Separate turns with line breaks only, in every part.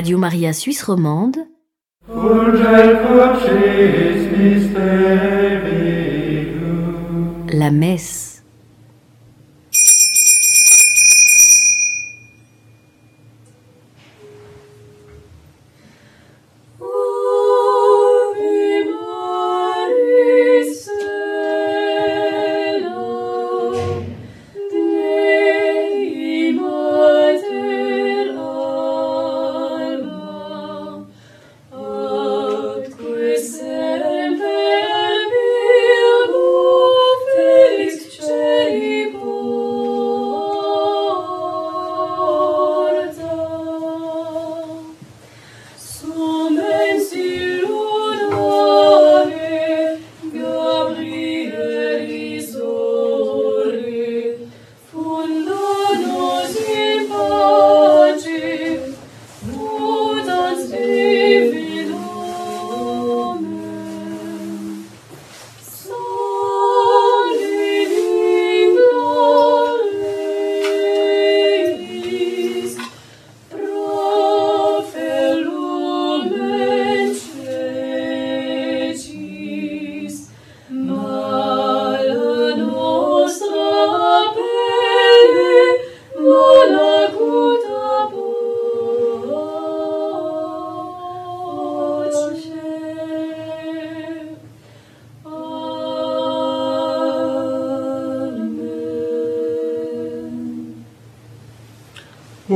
Radio Maria Suisse Romande. La messe.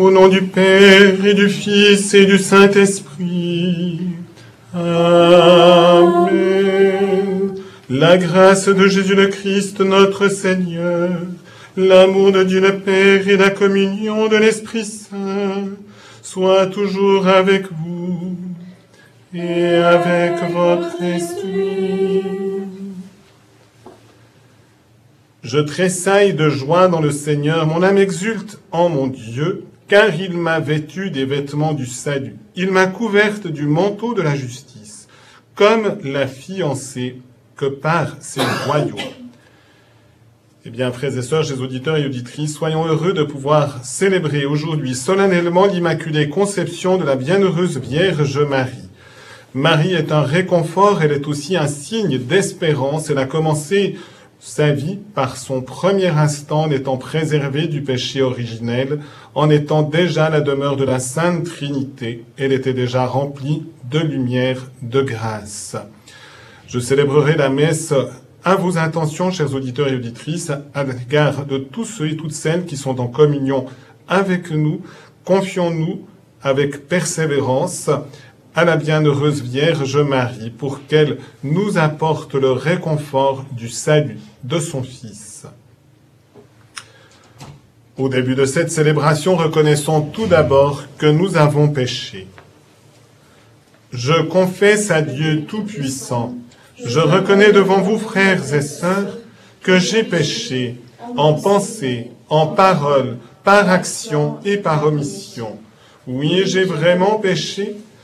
Au nom du Père et du Fils et du Saint-Esprit. Amen. La grâce de Jésus le Christ, notre Seigneur, l'amour de Dieu le Père et la communion de l'Esprit Saint soient toujours avec vous et avec votre esprit. Je tressaille de joie dans le Seigneur, mon âme exulte en mon Dieu, car il m'a vêtu des vêtements du salut. Il m'a couverte du manteau de la justice, comme la fiancée que par ses royaumes. Eh bien, frères et sœurs, chers auditeurs et auditrices, soyons heureux de pouvoir célébrer aujourd'hui solennellement l'Immaculée Conception de la Bienheureuse Vierge Marie. Marie est un réconfort, elle est aussi un signe d'espérance. Elle a commencé sa vie par son premier instant en étant préservée du péché originel, en étant déjà la demeure de la Sainte Trinité. Elle était déjà remplie de lumière, de grâce. Je célébrerai la messe à vos intentions, chers auditeurs et auditrices, à l'égard de tous ceux et toutes celles qui sont en communion avec nous. Confions-nous avec persévérance à la bienheureuse Vierge Marie pour qu'elle nous apporte le réconfort du salut de son Fils. Au début de cette célébration, reconnaissons tout d'abord que nous avons péché. Je confesse à Dieu Tout-Puissant, je reconnais devant vous, frères et sœurs, que j'ai péché en pensée, en parole, par action et par omission. Oui, j'ai vraiment péché.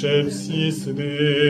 шепси сны.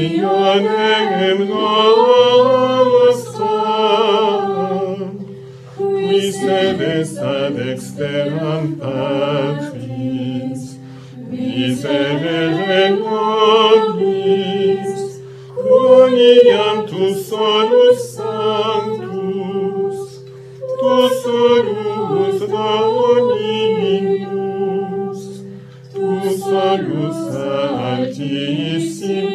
ian egem nostrum, qui sed est ad exteram patris, vis ene nobis, cum tu solus sanctus, tu solus dominus, tu solus altissimus,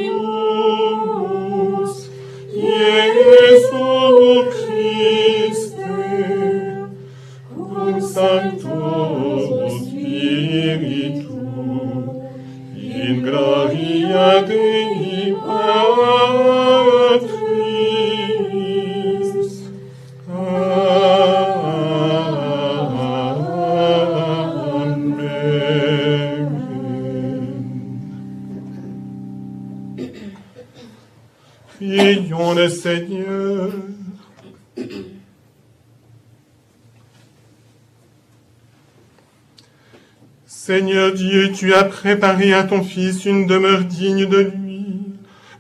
Seigneur Dieu, tu as préparé à ton Fils une demeure digne de lui,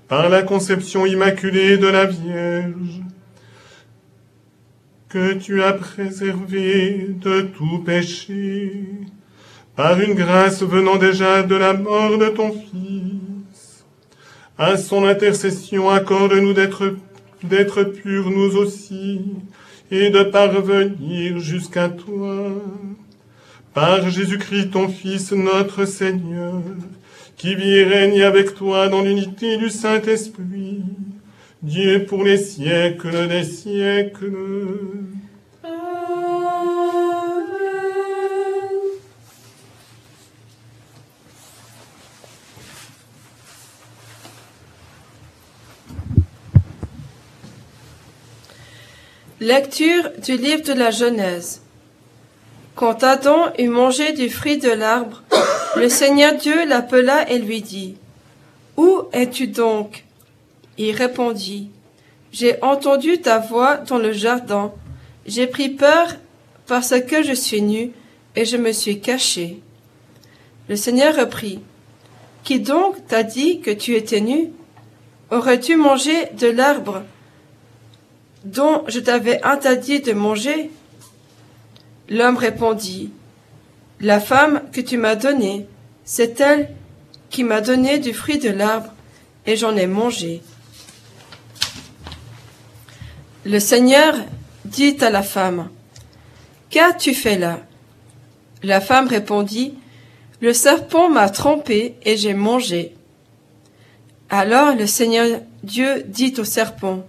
par la conception immaculée de la Vierge, que tu as préservé de tout péché, par une grâce venant déjà de la mort de ton Fils. À son intercession, accorde-nous d'être d'être purs nous aussi, et de parvenir jusqu'à toi par Jésus-Christ ton Fils, notre Seigneur, qui vit et règne avec toi dans l'unité du Saint-Esprit, Dieu pour les siècles des siècles.
Lecture du livre de la Genèse. Quand Adam eut mangé du fruit de l'arbre, le Seigneur Dieu l'appela et lui dit, Où es-tu donc? Il répondit, J'ai entendu ta voix dans le jardin, j'ai pris peur parce que je suis nu et je me suis caché. Le Seigneur reprit, Qui donc t'a dit que tu étais nu? Aurais-tu mangé de l'arbre dont je t'avais interdit de manger? L'homme répondit, La femme que tu m'as donnée, c'est elle qui m'a donné du fruit de l'arbre, et j'en ai mangé. Le Seigneur dit à la femme, Qu'as-tu fait là? La femme répondit, Le serpent m'a trompé et j'ai mangé. Alors le Seigneur Dieu dit au serpent,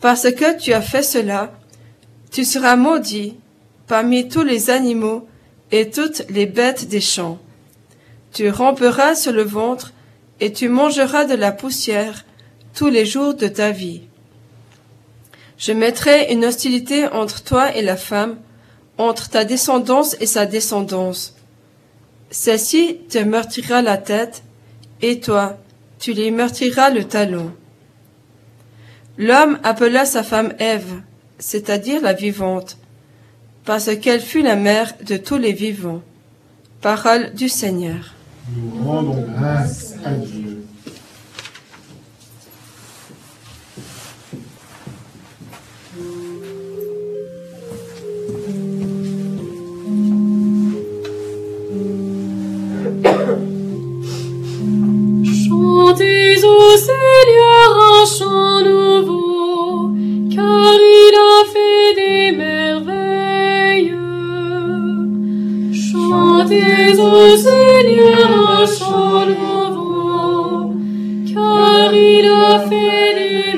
Parce que tu as fait cela, tu seras maudit parmi tous les animaux et toutes les bêtes des champs. Tu ramperas sur le ventre et tu mangeras de la poussière tous les jours de ta vie. Je mettrai une hostilité entre toi et la femme, entre ta descendance et sa descendance. Celle-ci te meurtrira la tête, et toi, tu lui meurtriras le talon. L'homme appela sa femme Ève, c'est-à-dire la vivante, parce qu'elle fut la mère de tous les vivants. Parole du Seigneur.
Nous rendons grâce à Dieu.
Chantez au Seigneur un chant nouveau, car il a fait des merveilles. Chantez au Seigneur un chant nouveau, car il a fait des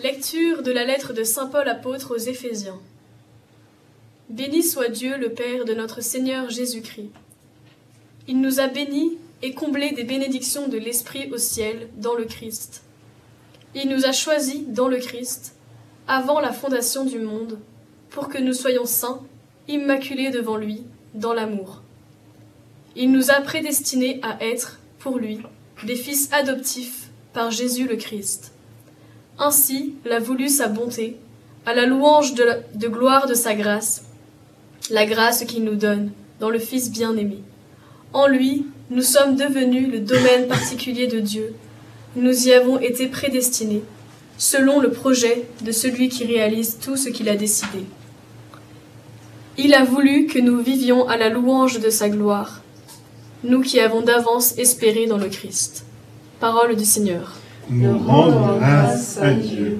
Lecture de la lettre de Saint Paul apôtre aux Éphésiens. Béni soit Dieu le Père de notre Seigneur Jésus-Christ. Il nous a bénis et comblés des bénédictions de l'Esprit au ciel dans le Christ. Il nous a choisis dans le Christ, avant la fondation du monde, pour que nous soyons saints, immaculés devant lui, dans l'amour. Il nous a prédestinés à être, pour lui, des fils adoptifs par Jésus le Christ. Ainsi l'a voulu sa bonté, à la louange de, gloire de sa grâce, la grâce qu'il nous donne dans le Fils bien-aimé. En lui, nous sommes devenus le domaine particulier de Dieu. Nous y avons été prédestinés, selon le projet de celui qui réalise tout ce qu'il a décidé. Il a voulu que nous vivions à la louange de sa gloire, nous qui avons d'avance espéré dans le Christ. Parole du Seigneur.
Nous rendons grâce à Dieu.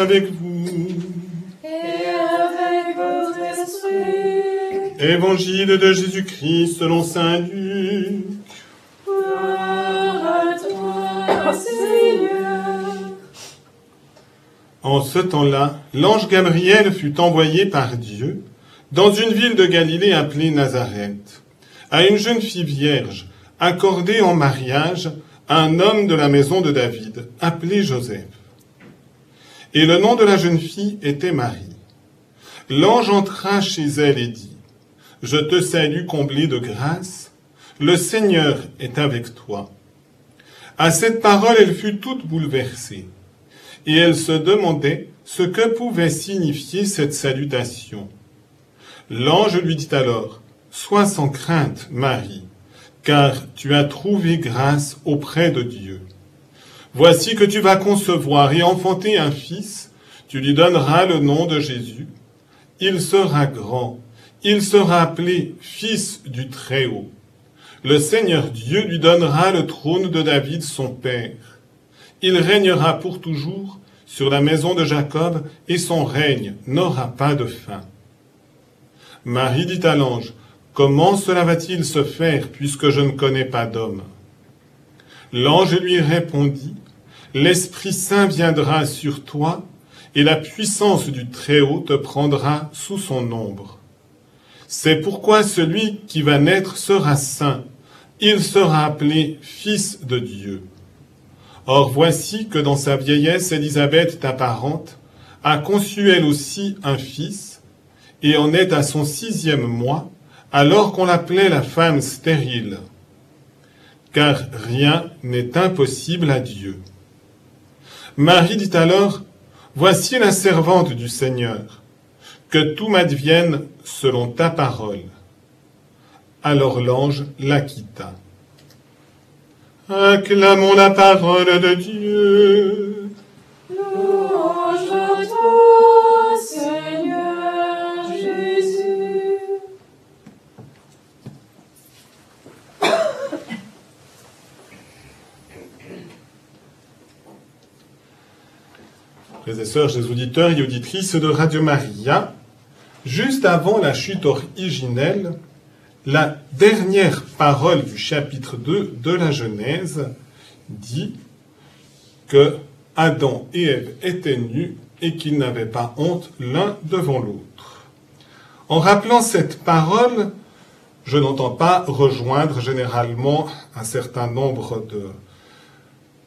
Avec
vous.
Et avec votre esprit,
Évangile de Jésus-Christ selon Saint Luc.
gloire à toi, Seigneur.
En ce temps-là, l'ange Gabriel fut envoyé par Dieu dans une ville de Galilée appelée Nazareth, à une jeune fille vierge, accordé en mariage à un homme de la maison de David, appelé Joseph. Et le nom de la jeune fille était Marie. L'ange entra chez elle et dit, Je te salue comblée de grâce, le Seigneur est avec toi. À cette parole, elle fut toute bouleversée, et elle se demandait ce que pouvait signifier cette salutation. L'ange lui dit alors, Sois sans crainte, Marie, car tu as trouvé grâce auprès de Dieu. Voici que tu vas concevoir et enfanter un fils, tu lui donneras le nom de Jésus. Il sera grand, il sera appelé Fils du Très-Haut. Le Seigneur Dieu lui donnera le trône de David son père. Il régnera pour toujours sur la maison de Jacob, et son règne n'aura pas de fin. Marie dit à l'ange, Comment cela va-t-il se faire puisque je ne connais pas d'homme? L'ange lui répondit, L'Esprit Saint viendra sur toi, et la puissance du Très-Haut te prendra sous son ombre. C'est pourquoi celui qui va naître sera saint, il sera appelé Fils de Dieu. Or voici que dans sa vieillesse, Élisabeth, ta parente, a conçu elle aussi un fils, et en est à son sixième mois, alors qu'on l'appelait la femme stérile. Car rien n'est impossible à Dieu. Marie dit alors, Voici la servante du Seigneur, que tout m'advienne selon ta parole. Alors l'ange la quitta. Acclamons la parole de Dieu. Frères et sœurs, les auditeurs et auditrices de Radio Maria, juste avant la chute originelle, la dernière parole du chapitre 2 de la Genèse dit que Adam et Ève étaient nus et qu'ils n'avaient pas honte l'un devant l'autre. En rappelant cette parole, je n'entends pas rejoindre généralement un certain nombre de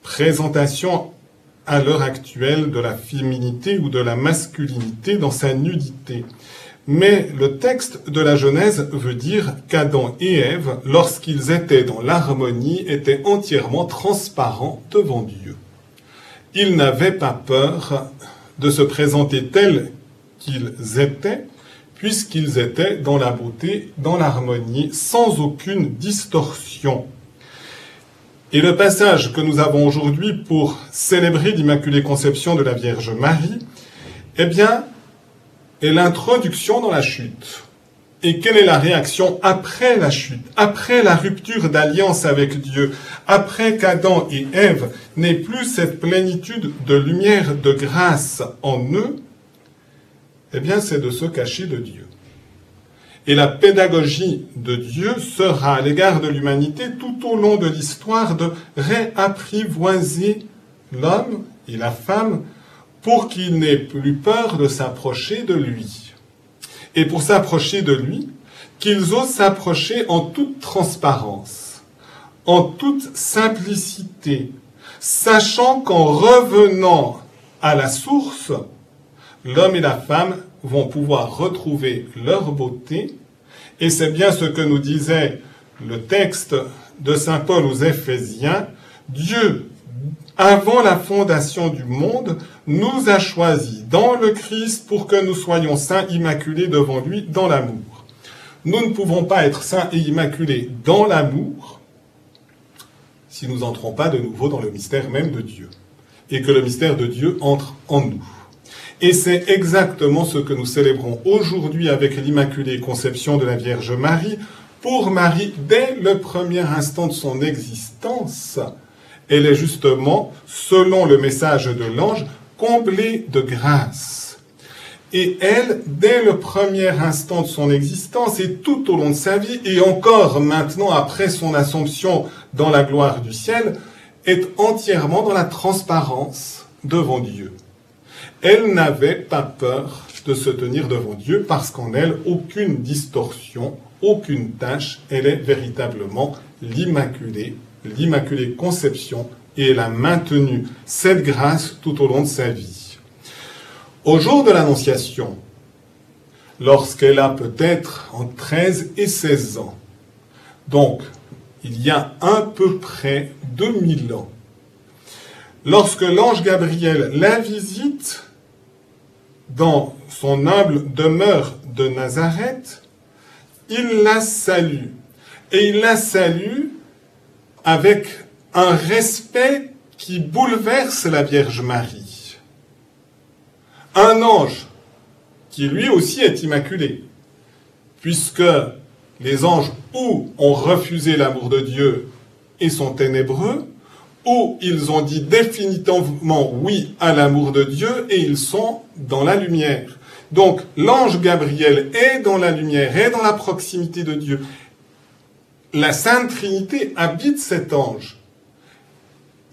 présentations à l'heure actuelle de la féminité ou de la masculinité dans sa nudité. Mais le texte de la Genèse veut dire qu'Adam et Ève, lorsqu'ils étaient dans l'harmonie, étaient entièrement transparents devant Dieu. Ils n'avaient pas peur de se présenter tels qu'ils étaient, puisqu'ils étaient dans la beauté, dans l'harmonie, sans aucune distorsion. Et le passage que nous avons aujourd'hui pour célébrer l'Immaculée Conception de la Vierge Marie, eh bien, est l'introduction dans la chute. Et quelle est la réaction après la chute, après la rupture d'alliance avec Dieu, après qu'Adam et Ève n'aient plus cette plénitude de lumière, de grâce en eux? Eh bien, c'est de se cacher de Dieu. Et la pédagogie de Dieu sera à l'égard de l'humanité tout au long de l'histoire de réapprivoiser l'homme et la femme pour qu'il n'ait plus peur de s'approcher de lui. Et pour s'approcher de lui, qu'ils osent s'approcher en toute transparence, en toute simplicité, sachant qu'en revenant à la source, l'homme et la femme vont pouvoir retrouver leur beauté, et c'est bien ce que nous disait le texte de Saint Paul aux Éphésiens, Dieu, avant la fondation du monde, nous a choisis dans le Christ pour que nous soyons saints, immaculés devant lui dans l'amour. Nous ne pouvons pas être saints et immaculés dans l'amour si nous n'entrons pas de nouveau dans le mystère même de Dieu et que le mystère de Dieu entre en nous. Et c'est exactement ce que nous célébrons aujourd'hui avec l'Immaculée Conception de la Vierge Marie. Pour Marie, dès le premier instant de son existence, elle est justement, selon le message de l'ange, comblée de grâce. Et elle, dès le premier instant de son existence et tout au long de sa vie, et encore maintenant après son assomption dans la gloire du ciel, est entièrement dans la transparence devant Dieu. Elle n'avait pas peur de se tenir devant Dieu parce qu'en elle, aucune distorsion, aucune tâche, elle est véritablement l'Immaculée, l'Immaculée Conception, et elle a maintenu cette grâce tout au long de sa vie. Au jour de l'Annonciation, lorsqu'elle a peut-être entre 13 et 16 ans, donc il y a à peu près 2000 ans, lorsque l'ange Gabriel la visite dans son humble demeure de Nazareth, il la salue. Et il la salue avec un respect qui bouleverse la Vierge Marie. Un ange qui lui aussi est immaculé, puisque les anges ou ont refusé l'amour de Dieu et sont ténébreux, ou ils ont dit définitivement oui à l'amour de Dieu et ils sont dans la lumière. Donc l'ange Gabriel est dans la lumière, est dans la proximité de Dieu. La Sainte Trinité habite cet ange.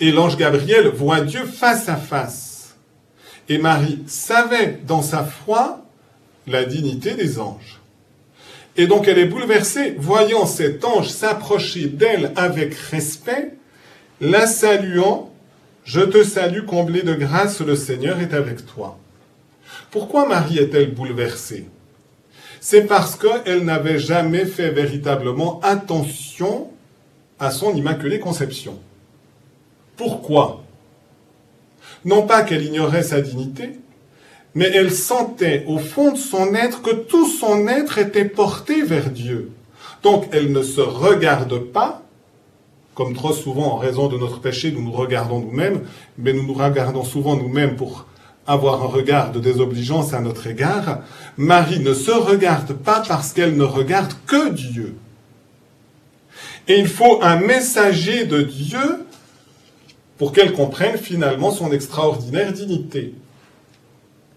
Et l'ange Gabriel voit Dieu face à face. Et Marie savait dans sa foi la dignité des anges. Et donc elle est bouleversée, voyant cet ange s'approcher d'elle avec respect, la saluant, Je te salue comblée de grâce, le Seigneur est avec toi. Pourquoi Marie est-elle bouleversée? C'est parce qu'elle n'avait jamais fait véritablement attention à son immaculée conception. Pourquoi? Non pas qu'elle ignorait sa dignité, mais elle sentait au fond de son être que tout son être était porté vers Dieu. Donc elle ne se regarde pas, comme trop souvent en raison de notre péché, nous nous regardons nous-mêmes, mais nous nous regardons souvent nous-mêmes pour avoir un regard de désobligeance à notre égard. Marie ne se regarde pas parce qu'elle ne regarde que Dieu. Et il faut un messager de Dieu pour qu'elle comprenne finalement son extraordinaire dignité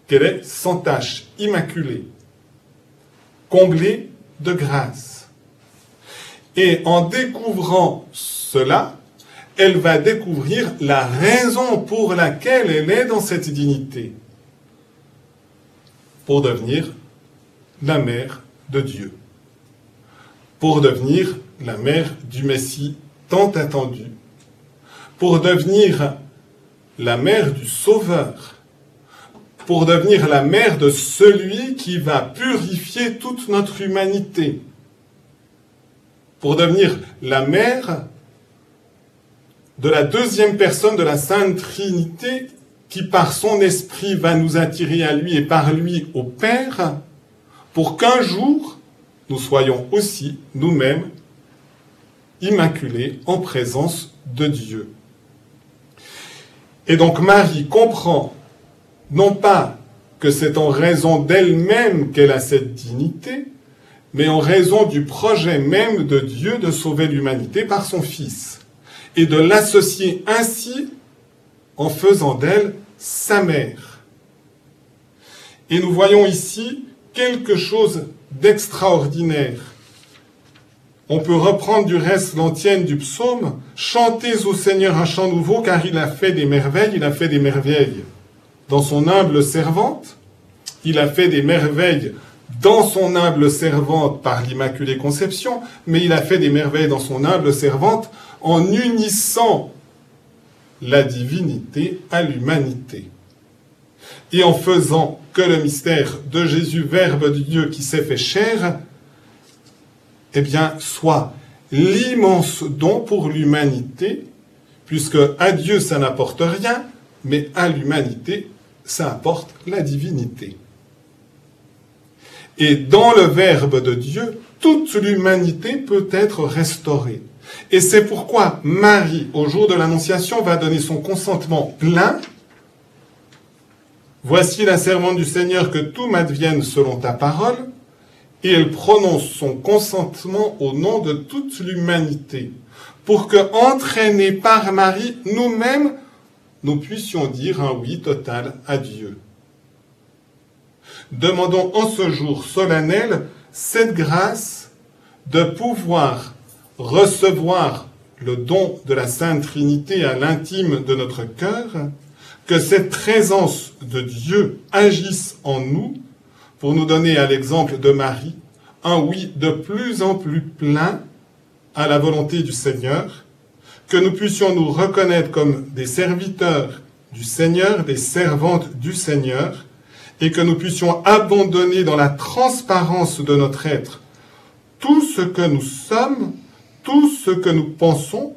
qu'elle est sans tache, immaculée, comblée de grâce. Et en découvrant cela, elle va découvrir la raison pour laquelle elle est dans cette dignité, pour devenir la mère de Dieu, pour devenir la mère du Messie tant attendu, pour devenir la mère du Sauveur, pour devenir la mère de celui qui va purifier toute notre humanité, pour devenir la mère de la deuxième personne de la Sainte Trinité qui par son esprit va nous attirer à lui et par lui au Père, pour qu'un jour nous soyons aussi nous-mêmes immaculés en présence de Dieu. Et donc Marie comprend non pas que c'est en raison d'elle-même qu'elle a cette dignité, mais en raison du projet même de Dieu de sauver l'humanité par son Fils, et de l'associer ainsi en faisant d'elle sa mère. Et nous voyons ici quelque chose d'extraordinaire. On peut reprendre du reste l'antienne du psaume, Chantez au Seigneur un chant nouveau car il a fait des merveilles, il a fait des merveilles dans son humble servante, il a fait des merveilles dans son humble servante par l'Immaculée Conception, mais il a fait des merveilles dans son humble servante en unissant la divinité à l'humanité. Et en faisant que le mystère de Jésus, Verbe de Dieu qui s'est fait chair, eh soit l'immense don pour l'humanité, puisque à Dieu ça n'apporte rien, mais à l'humanité ça apporte la divinité. Et dans le Verbe de Dieu, toute l'humanité peut être restaurée. Et c'est pourquoi Marie, au jour de l'Annonciation, va donner son consentement plein. Voici la servante du Seigneur, que tout m'advienne selon ta parole. Et elle prononce son consentement au nom de toute l'humanité, pour que, entraînés par Marie, nous-mêmes, nous puissions dire un oui total à Dieu. Demandons en ce jour solennel cette grâce de pouvoir recevoir le don de la Sainte Trinité à l'intime de notre cœur, que cette présence de Dieu agisse en nous pour nous donner à l'exemple de Marie un oui de plus en plus plein à la volonté du Seigneur, que nous puissions nous reconnaître comme des serviteurs du Seigneur, des servantes du Seigneur, et que nous puissions abandonner dans la transparence de notre être tout ce que nous sommes, tout ce que nous pensons,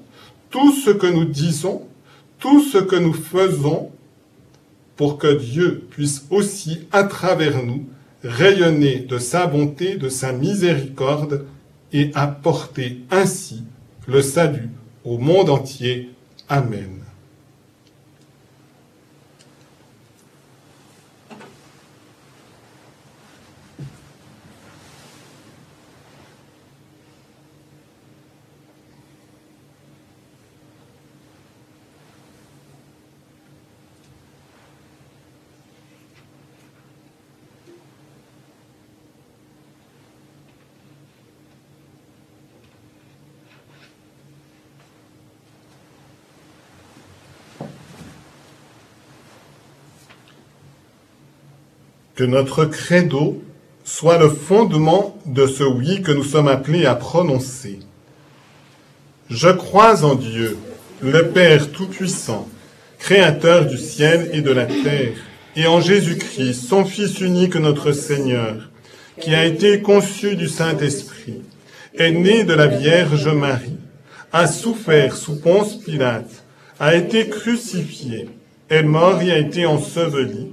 tout ce que nous disons, tout ce que nous faisons, pour que Dieu puisse aussi, à travers nous, rayonner de sa bonté, de sa miséricorde, et apporter ainsi le salut au monde entier. Amen. Que notre credo soit le fondement de ce oui que nous sommes appelés à prononcer. Je crois en Dieu, le Père Tout-Puissant, Créateur du ciel et de la terre, et en Jésus-Christ, son Fils unique, notre Seigneur, qui a été conçu du Saint-Esprit, est né de la Vierge Marie, a souffert sous Ponce Pilate, a été crucifié, est mort et a été enseveli,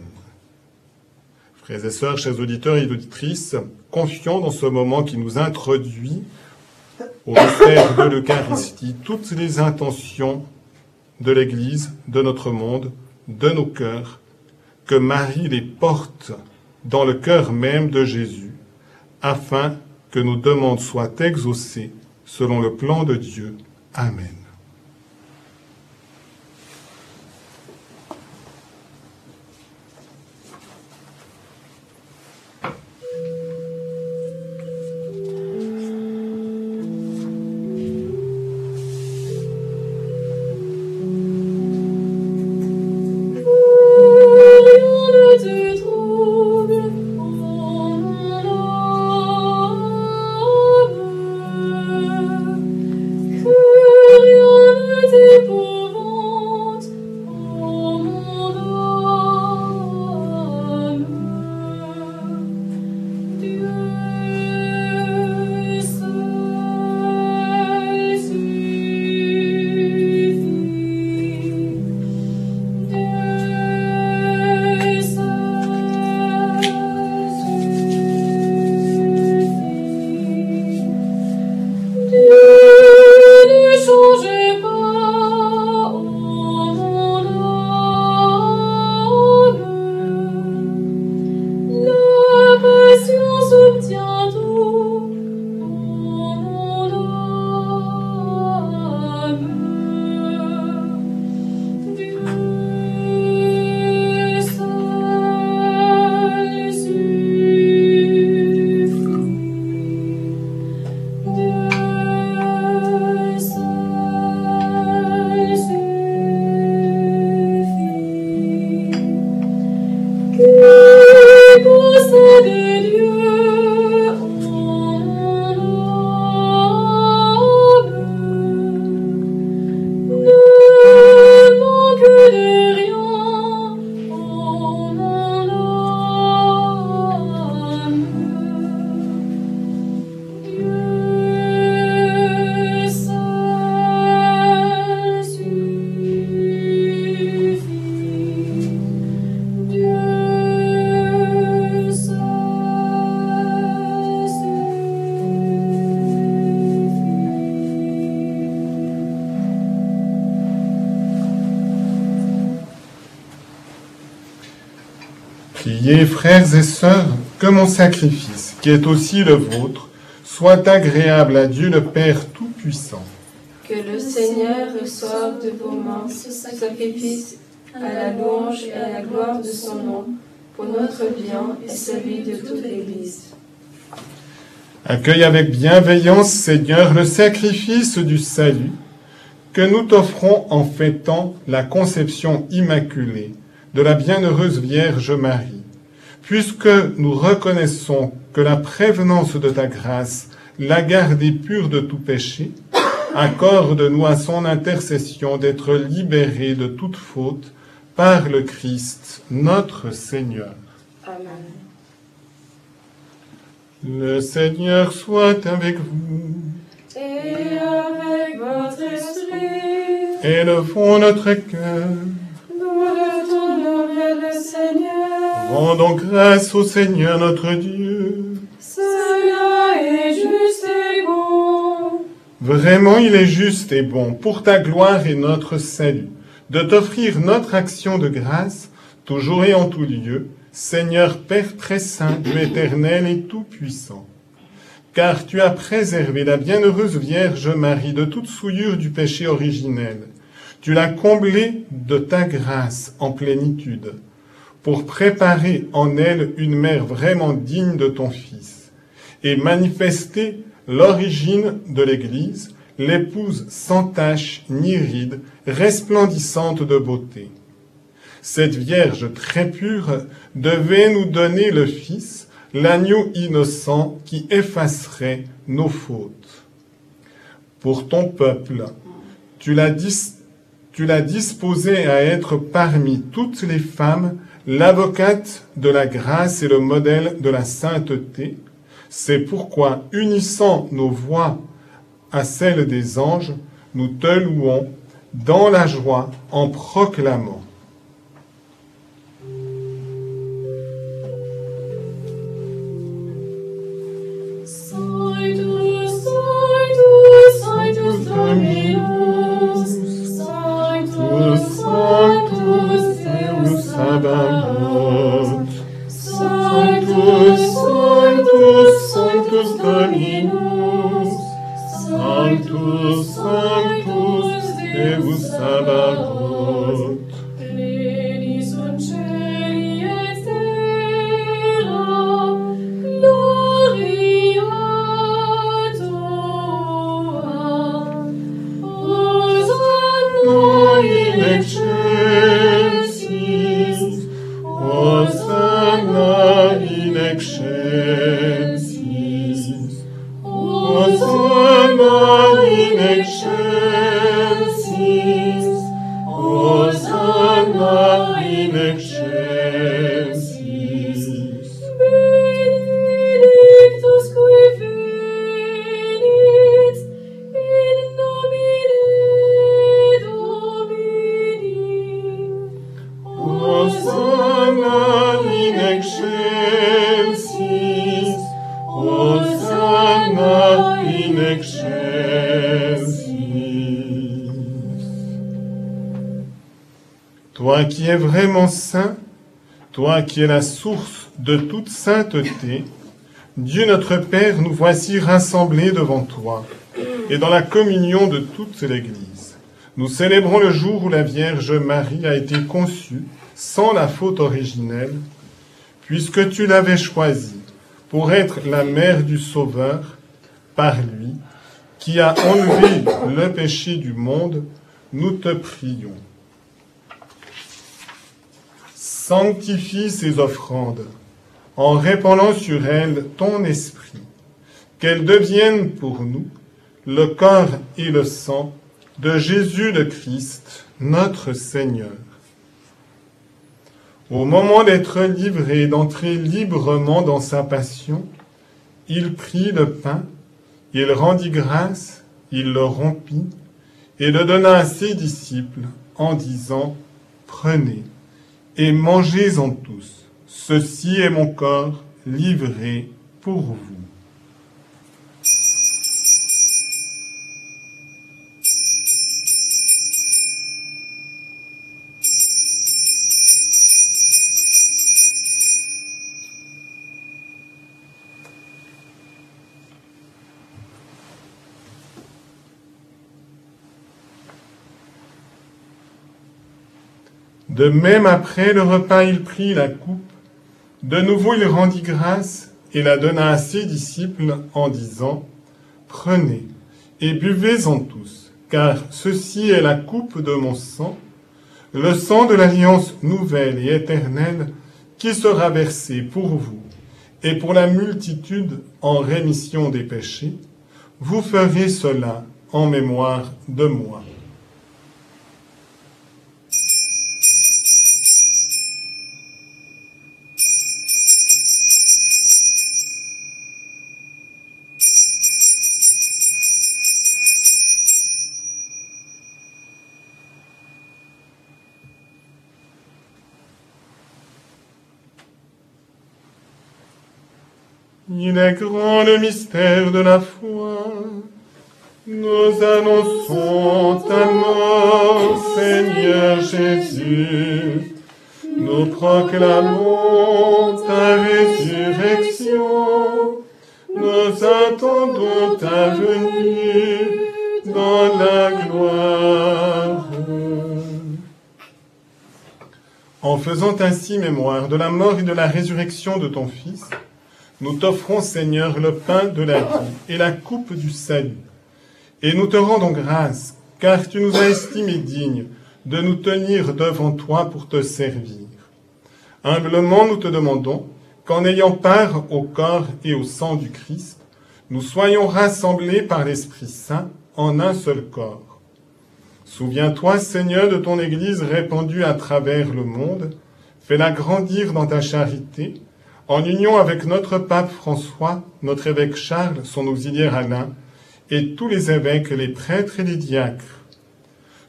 Frères et sœurs, chers auditeurs et auditrices, confions dans ce moment qui nous introduit au mystère de l'Eucharistie toutes les intentions de l'Église, de notre monde, de nos cœurs, que Marie les porte dans le cœur même de Jésus, afin que nos demandes soient exaucées selon le plan de Dieu. Amen. Et sœurs, que mon sacrifice, qui est aussi le vôtre, soit agréable à Dieu le Père Tout-Puissant Tout-Puissant.
Que le Seigneur reçoive de vos mains ce sacrifice à la louange et à la gloire de son nom, pour notre bien et celui de toute l'Église.
Accueille avec bienveillance, Seigneur, le sacrifice du salut que nous t'offrons en fêtant la conception immaculée de la bienheureuse Vierge Marie, puisque nous reconnaissons que la prévenance de ta grâce l'a gardée pure de tout péché, accorde-nous à son intercession d'être libérés de toute faute par le Christ, notre Seigneur.
Amen.
Le Seigneur soit avec vous.
Et avec votre esprit,
Élevons notre cœur.
nous le tournons vers le Seigneur.
Rendons grâce au Seigneur notre Dieu.
Cela est juste et bon.
Vraiment, il est juste et bon, pour ta gloire et notre salut, de t'offrir notre action de grâce, toujours et en tout lieu, Seigneur Père très saint, Dieu éternel et tout-puissant. Car tu as préservé la bienheureuse Vierge Marie de toute souillure du péché originel. Tu l'as comblée de ta grâce en plénitude, pour préparer en elle une mère vraiment digne de ton Fils, et manifester l'origine de l'Église, l'épouse sans tache ni ride, resplendissante de beauté. Cette Vierge très pure devait nous donner le Fils, l'agneau innocent qui effacerait nos fautes. Pour ton peuple, tu l'as disposé à être parmi toutes les femmes l'avocate de la grâce et le modèle de la sainteté. C'est pourquoi, unissant nos voix à celles des anges, nous te louons dans la joie en proclamant. Toi qui es vraiment saint, toi qui es la source de toute sainteté, Dieu notre Père, nous voici rassemblés devant toi et dans la communion de toute l'Église. Nous célébrons le jour où la Vierge Marie a été conçue sans la faute originelle, puisque tu l'avais choisie pour être la mère du Sauveur par lui, qui a enlevé le péché du monde, nous te prions. Sanctifie ces offrandes en répandant sur elles ton esprit, qu'elles deviennent pour nous le corps et le sang de Jésus le Christ, notre Seigneur. Au moment d'être livré, d'entrer librement dans sa passion, il prit le pain, il rendit grâce, il le rompit et le donna à ses disciples en disant, Prenez et mangez-en tous. Ceci est mon corps livré pour vous. De même après le repas, il prit la coupe. De nouveau, il rendit grâce et la donna à ses disciples en disant, Prenez et buvez-en tous, car ceci est la coupe de mon sang, le sang de l'alliance nouvelle et éternelle qui sera versé pour vous et pour la multitude en rémission des péchés. Vous ferez cela en mémoire de moi. Il est grand le mystère de la foi. Nous annonçons ta mort, Seigneur Jésus. Nous proclamons ta résurrection. Nous attendons ta venue dans la gloire. En faisant ainsi mémoire de la mort et de la résurrection de ton Fils, nous t'offrons, Seigneur, le pain de la vie et la coupe du salut. Et nous te rendons grâce, car tu nous as estimés dignes de nous tenir devant toi pour te servir. Humblement, nous te demandons qu'en ayant part au corps et au sang du Christ, nous soyons rassemblés par l'Esprit Saint en un seul corps. Souviens-toi, Seigneur, de ton Église répandue à travers le monde, fais-la grandir dans ta charité, en union avec notre pape François, notre évêque Charles, son auxiliaire Alain, et tous les évêques, les prêtres et les diacres.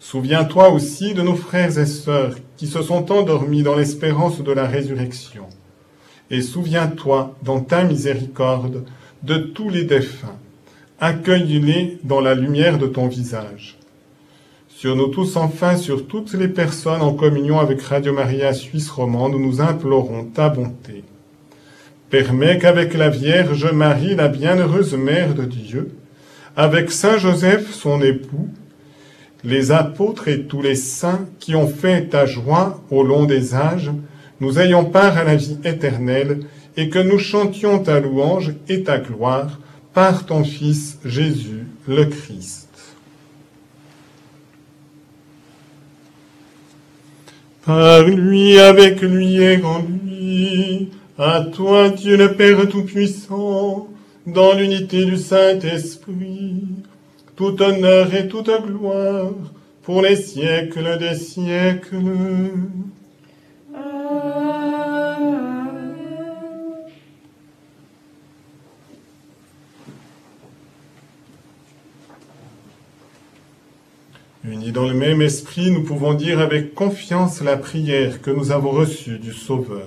Souviens-toi aussi de nos frères et sœurs qui se sont endormis dans l'espérance de la résurrection. Et souviens-toi, dans ta miséricorde, de tous les défunts. Accueille-les dans la lumière de ton visage. Sur nous tous, enfin, sur toutes les personnes en communion avec Radio Maria Suisse romande, nous implorons ta bonté. Permets qu'avec la Vierge Marie, la bienheureuse Mère de Dieu, avec Saint Joseph, son époux, les apôtres et tous les saints qui ont fait ta joie au long des âges, nous ayons part à la vie éternelle et que nous chantions ta louange et ta gloire par ton Fils Jésus le Christ. Par lui, avec lui et en lui, à toi Dieu le Père Tout-Puissant, dans l'unité du Saint-Esprit, tout honneur et toute gloire pour les siècles des siècles. Unis dans le même esprit, nous pouvons dire avec confiance la prière que nous avons reçue du Sauveur.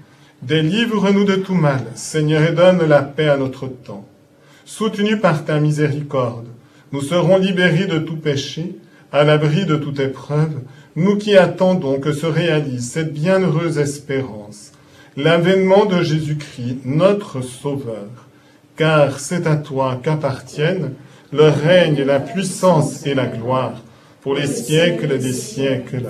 Délivre-nous de tout mal, Seigneur, et donne la paix à notre temps. Soutenus par ta miséricorde, nous serons libérés de tout péché, à l'abri de toute épreuve, nous qui attendons que se réalise cette bienheureuse espérance, l'avènement de Jésus-Christ, notre Sauveur. Car c'est à toi qu'appartiennent le règne, la puissance et la gloire pour les siècles des siècles.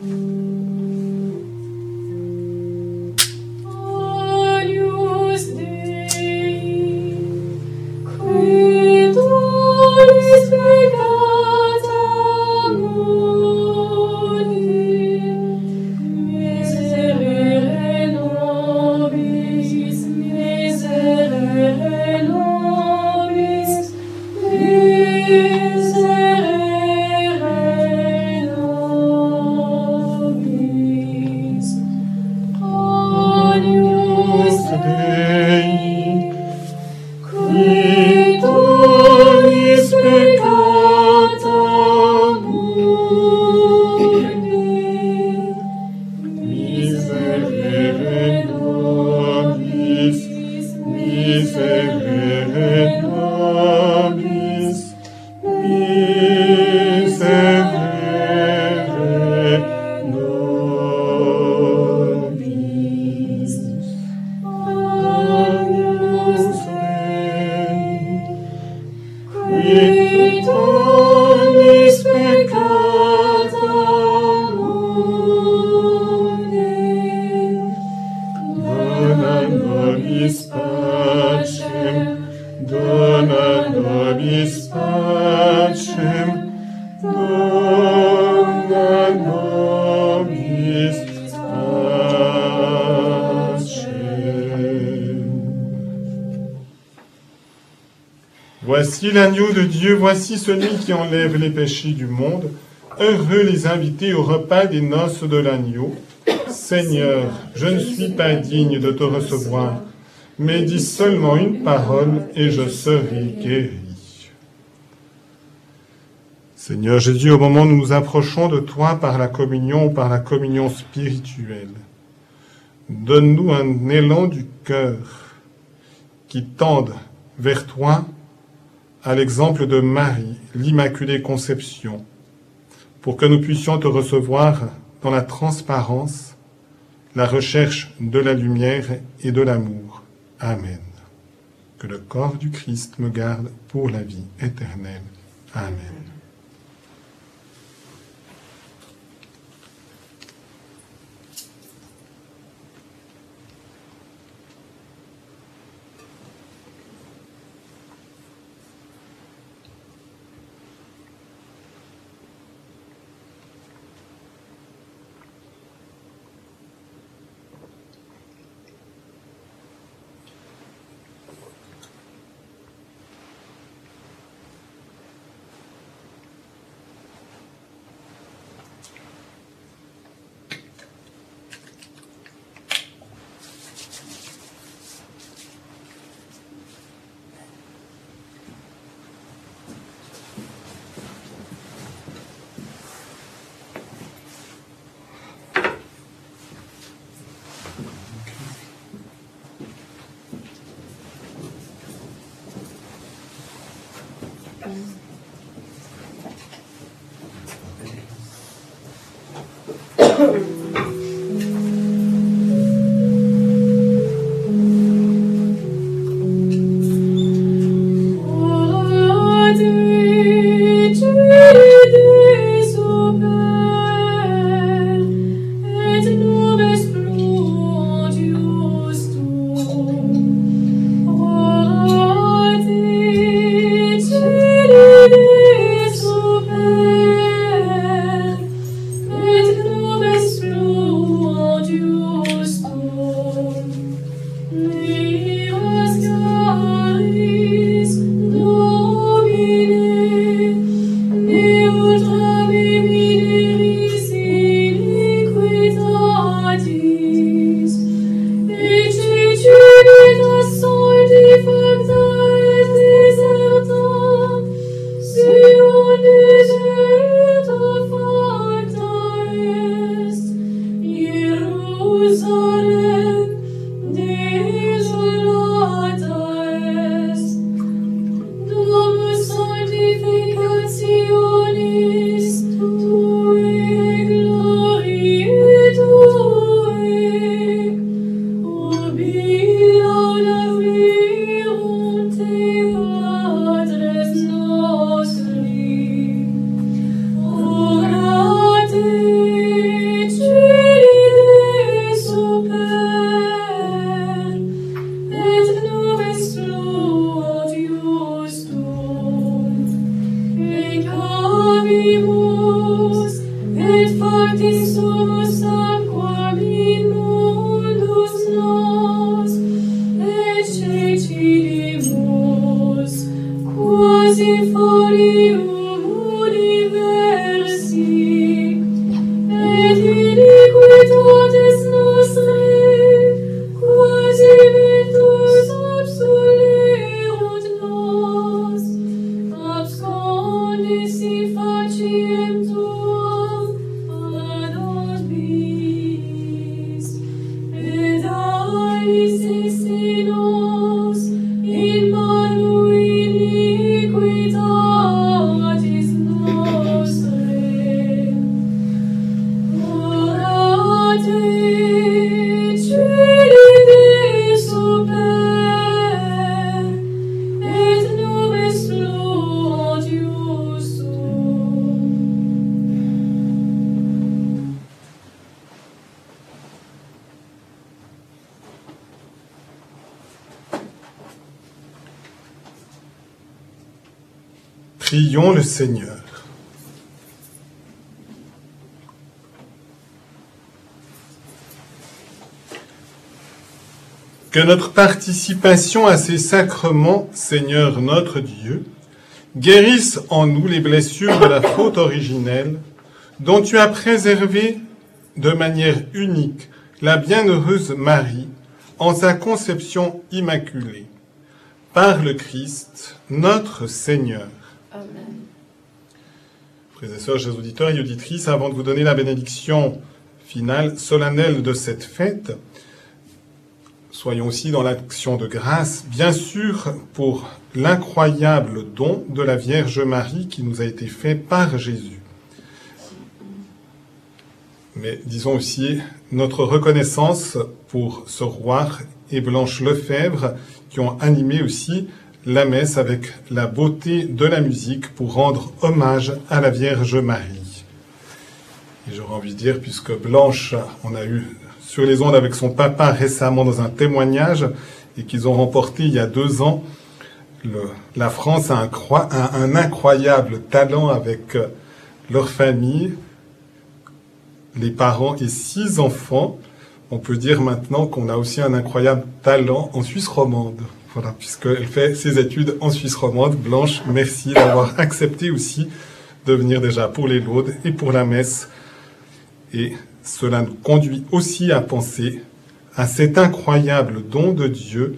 Mm-hmm. L'agneau de Dieu, voici celui qui enlève les péchés du monde. Heureux les invités au repas des noces de l'agneau. Seigneur, je ne suis pas digne de te recevoir, mais dis seulement une parole et je serai guéri. Seigneur Jésus, au moment où nous nous approchons de toi par la communion ou par la communion spirituelle, donne-nous un élan du cœur qui tende vers toi à l'exemple de Marie, l'Immaculée Conception, pour que nous puissions te recevoir dans la transparence, la recherche de la lumière et de l'amour. Amen. Que le corps du Christ me garde pour la vie éternelle. Amen. Seigneur. Que notre participation à ces sacrements, Seigneur notre Dieu,
guérisse en nous les blessures de la faute originelle, dont tu as préservé de manière unique la bienheureuse Marie en sa conception immaculée. Par le Christ, notre Seigneur.
Amen.
Frères et chers auditeurs et auditrices, avant de vous donner la bénédiction finale, solennelle de cette fête, soyons aussi dans l'action de grâce, bien sûr, pour l'incroyable don de la Vierge Marie qui nous a été fait par Jésus. Mais disons aussi notre reconnaissance pour ce roi et Blanche Lefebvre qui ont animé aussi la messe avec la beauté de la musique pour rendre hommage à la Vierge Marie. Et j'aurais envie de dire, puisque Blanche, on a eu sur les ondes avec son papa récemment dans un témoignage, et qu'ils ont remporté il y a deux ans, la France a un, incroyable talent avec euh, leur famille, les parents et six enfants. On peut dire maintenant qu'on a aussi un incroyable talent en Suisse romande. Voilà, puisqu'elle fait ses études en Suisse romande. Blanche, merci d'avoir accepté aussi de venir déjà pour les laudes et pour la messe. Et cela nous conduit aussi à penser à cet incroyable don de Dieu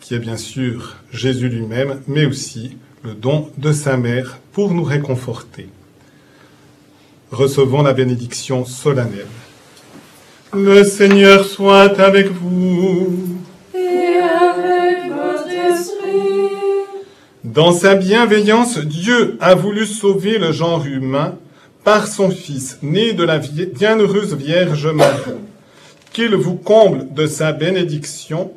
qui est bien sûr Jésus lui-même, mais aussi le don de sa mère pour nous réconforter. Recevons la bénédiction solennelle. Le Seigneur soit avec vous. Dans sa bienveillance, Dieu a voulu sauver le genre humain par son Fils, né de la bienheureuse Vierge Marie. Qu'il vous comble de sa bénédiction.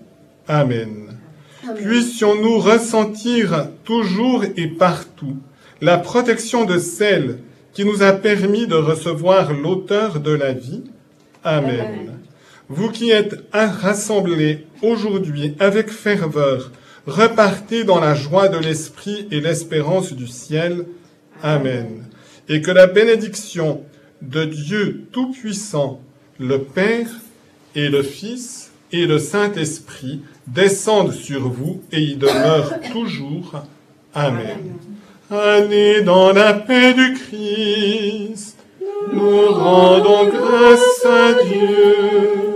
Amen. Amen. Puissions-nous ressentir toujours et partout la protection de celle qui nous a permis de recevoir l'auteur de la vie. Amen. Amen. Vous qui êtes rassemblés aujourd'hui avec ferveur, repartez dans la joie de l'Esprit et l'espérance du ciel. Amen. Et que la bénédiction de Dieu Tout-Puissant, le Père et le Fils et le Saint-Esprit descendent sur vous et y demeurent toujours. Amen. Allez dans la paix du Christ. Nous rendons grâce à Dieu.